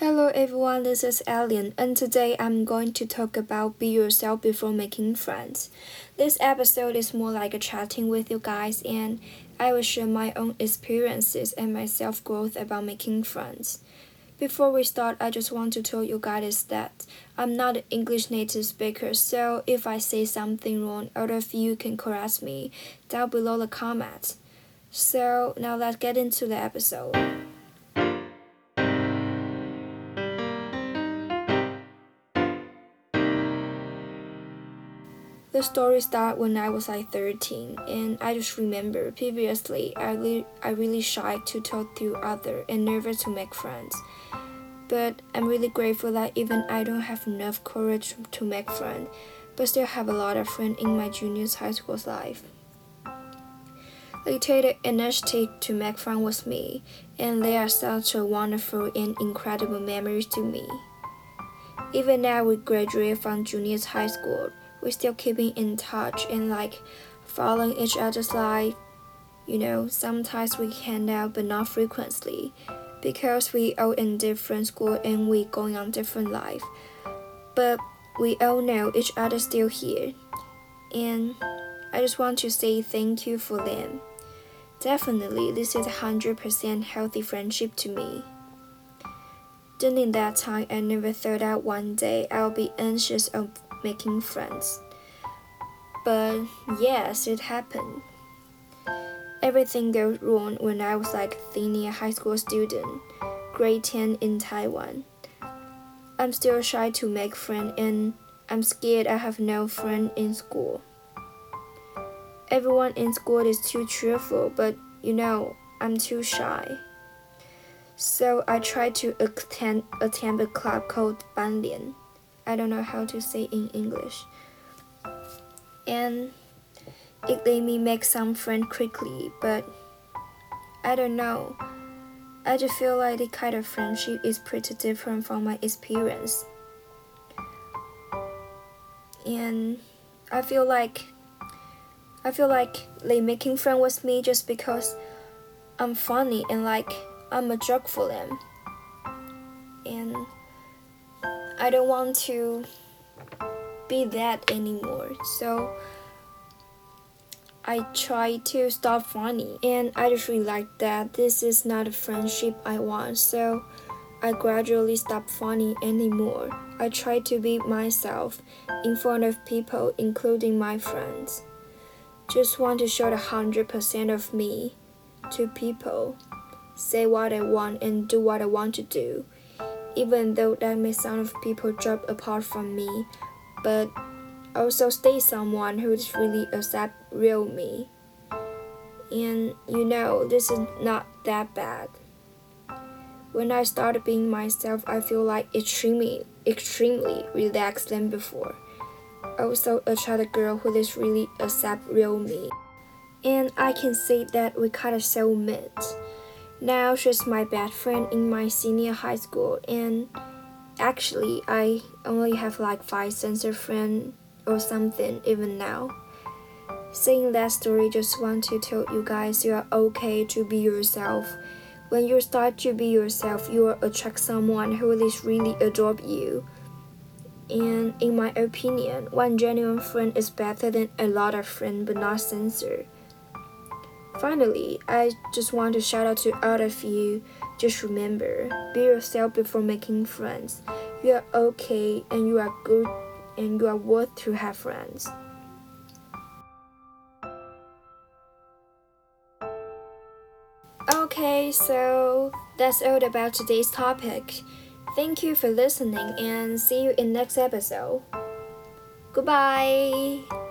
Hello everyone, this is Alien, and today I'm going to talk about be yourself before making friends. This episode is more like a chatting with you guys, and I will share my own experiences and my self growth about making friends. Before we start, I just want to tell you guys that I'm not an English native speaker, so if I say something wrong, all of you can correct me down below the comments. So now let's get into the episode. The story started when I was like 13, and I just remember previously I, li- I really shy to talk to other and nervous to make friends. But I'm really grateful that even I don't have enough courage to make friends, but still have a lot of friends in my junior high school's life. Take the initiative to make friends with me, and they are such a wonderful and incredible memories to me. Even now we graduate from junior high school, we're still keeping in touch and like following each other's life. You know, sometimes we hang out but not frequently because we all in different school and we going on different life. But we all know each other still here. And I just want to say thank you for them. Definitely, this is a 100% healthy friendship to me. During that time, I never thought that one day I'll be anxious of making friends. But yes, it happened. Everything goes wrong when I was like senior high school student, grade 10 in Taiwan. I'm still shy to make friends and I'm scared I have no friend in school. Everyone in school is too cheerful, but you know, I'm too shy. So I tried to attend, attend a club called Banlian. I don't know how to say in English. And it made me make some friends quickly, but I don't know. I just feel like the kind of friendship is pretty different from my experience. And I feel like I feel like they making friends with me just because I'm funny and like I'm a joke for them. I don't want to be that anymore. So I try to stop funny and I just realized that this is not a friendship I want. So I gradually stop funny anymore. I try to be myself in front of people, including my friends. Just want to show the 100% of me to people. Say what I want and do what I want to do even though that may sound of people drop apart from me, but also stay someone who is really accept real me. And you know, this is not that bad. When I started being myself, I feel like extremely, extremely relaxed than before. Also, attract a girl who is really accept real me. And I can say that we kind of soulmates. Now she's my best friend in my senior high school, and actually, I only have like five sensor friends or something even now. Saying that story, just want to tell you guys you are okay to be yourself. When you start to be yourself, you will attract someone who is really adore you. And in my opinion, one genuine friend is better than a lot of friends but not sincere. Finally, I just want to shout out to all of you. Just remember, be yourself before making friends. You are okay and you are good and you are worth to have friends. Okay, so that's all about today's topic. Thank you for listening and see you in next episode. Goodbye.